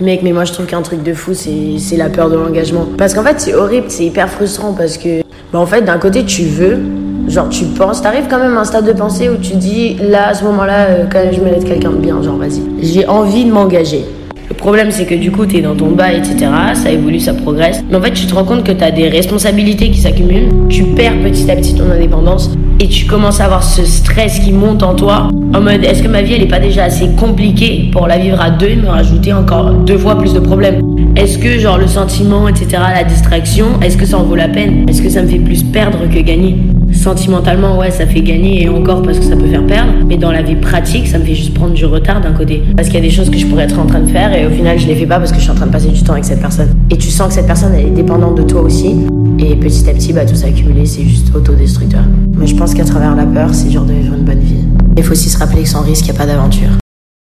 Mec, mais moi je trouve qu'un truc de fou, c'est la peur de l'engagement. Parce qu'en fait, c'est horrible, c'est hyper frustrant parce que, bah en fait, d'un côté, tu veux, genre tu penses, t'arrives quand même à un stade de pensée où tu dis, là, à ce moment-là, euh, quand même, je mérite quelqu'un de bien, genre vas-y. J'ai envie de m'engager. Le problème, c'est que du coup, t'es dans ton bas, etc. Ça évolue, ça progresse. Mais en fait, tu te rends compte que t'as des responsabilités qui s'accumulent. Tu perds petit à petit ton indépendance. Et tu commences à avoir ce stress qui monte en toi. En mode, est-ce que ma vie, elle est pas déjà assez compliquée pour la vivre à deux et me rajouter encore deux fois plus de problèmes? Est-ce que, genre, le sentiment, etc., la distraction, est-ce que ça en vaut la peine? Est-ce que ça me fait plus perdre que gagner? Sentimentalement, ouais, ça fait gagner et encore parce que ça peut faire perdre. Mais dans la vie pratique, ça me fait juste prendre du retard d'un côté. Parce qu'il y a des choses que je pourrais être en train de faire et au final, je les fais pas parce que je suis en train de passer du temps avec cette personne. Et tu sens que cette personne, elle est dépendante de toi aussi. Et petit à petit, bah, tout ça accumulé, c'est juste autodestructeur. Qu'à travers la peur, c'est dur de vivre une bonne vie. Il faut aussi se rappeler que sans risque, il n'y a pas d'aventure.